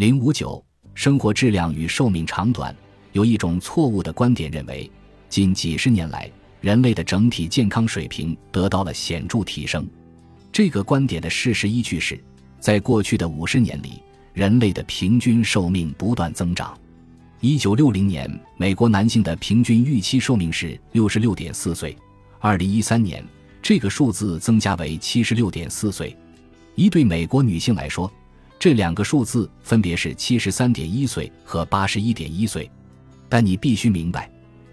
零五九，生活质量与寿命长短。有一种错误的观点认为，近几十年来人类的整体健康水平得到了显著提升。这个观点的事实依据是，在过去的五十年里，人类的平均寿命不断增长。一九六零年，美国男性的平均预期寿命是六十六点四岁；二零一三年，这个数字增加为七十六点四岁。一对美国女性来说，这两个数字分别是七十三点一岁和八十一点一岁，但你必须明白，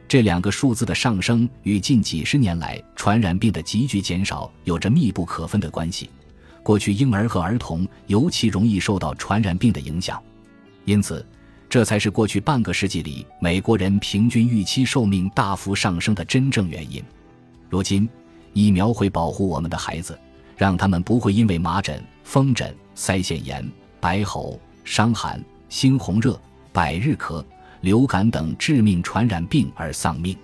这两个数字的上升与近几十年来传染病的急剧减少有着密不可分的关系。过去婴儿和儿童尤其容易受到传染病的影响，因此，这才是过去半个世纪里美国人平均预期寿命大幅上升的真正原因。如今，疫苗会保护我们的孩子，让他们不会因为麻疹、风疹。腮腺炎、白喉、伤寒、猩红热、百日咳、流感等致命传染病而丧命，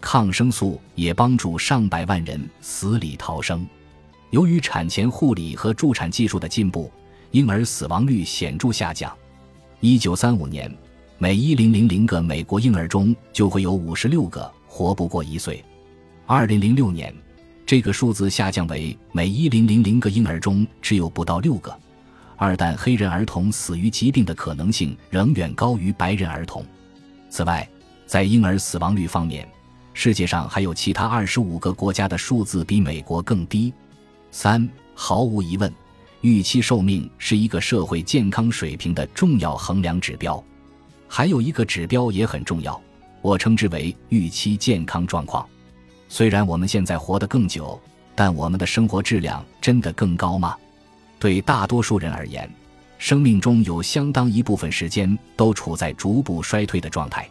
抗生素也帮助上百万人死里逃生。由于产前护理和助产技术的进步，婴儿死亡率显著下降。一九三五年，每一零零零个美国婴儿中就会有五十六个活不过一岁。二零零六年，这个数字下降为每一零零零个婴儿中只有不到六个。二但黑人儿童死于疾病的可能性仍远高于白人儿童。此外，在婴儿死亡率方面，世界上还有其他二十五个国家的数字比美国更低。三，毫无疑问，预期寿命是一个社会健康水平的重要衡量指标。还有一个指标也很重要，我称之为预期健康状况。虽然我们现在活得更久，但我们的生活质量真的更高吗？对大多数人而言，生命中有相当一部分时间都处在逐步衰退的状态。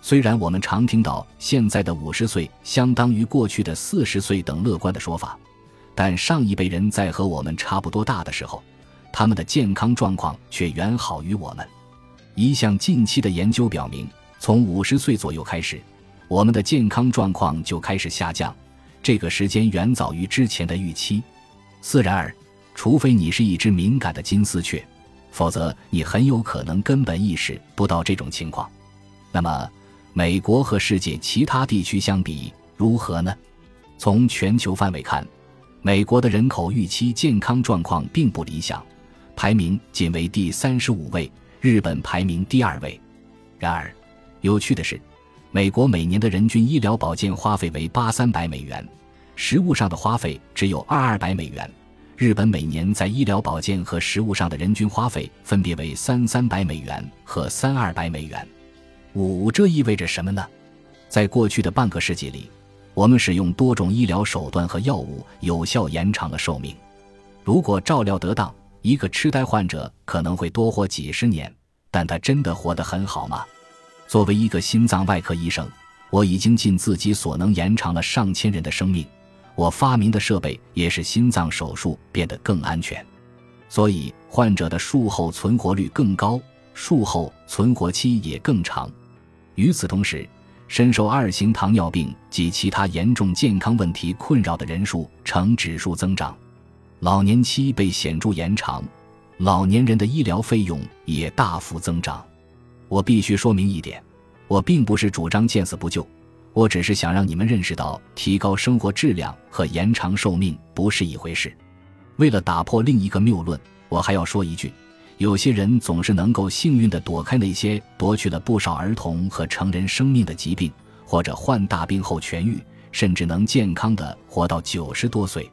虽然我们常听到现在的五十岁相当于过去的四十岁等乐观的说法，但上一辈人在和我们差不多大的时候，他们的健康状况却远好于我们。一项近期的研究表明，从五十岁左右开始，我们的健康状况就开始下降，这个时间远早于之前的预期。自然而。除非你是一只敏感的金丝雀，否则你很有可能根本意识不到这种情况。那么，美国和世界其他地区相比如何呢？从全球范围看，美国的人口预期健康状况并不理想，排名仅为第三十五位，日本排名第二位。然而，有趣的是，美国每年的人均医疗保健花费为八三百美元，食物上的花费只有二二百美元。日本每年在医疗保健和食物上的人均花费分别为三三百美元和三二百美元。五，这意味着什么呢？在过去的半个世纪里，我们使用多种医疗手段和药物有效延长了寿命。如果照料得当，一个痴呆患者可能会多活几十年。但他真的活得很好吗？作为一个心脏外科医生，我已经尽自己所能延长了上千人的生命。我发明的设备也使心脏手术变得更安全，所以患者的术后存活率更高，术后存活期也更长。与此同时，深受二型糖尿病及其他严重健康问题困扰的人数呈指数增长，老年期被显著延长，老年人的医疗费用也大幅增长。我必须说明一点，我并不是主张见死不救。我只是想让你们认识到，提高生活质量和延长寿命不是一回事。为了打破另一个谬论，我还要说一句：有些人总是能够幸运地躲开那些夺去了不少儿童和成人生命的疾病，或者患大病后痊愈，甚至能健康地活到九十多岁。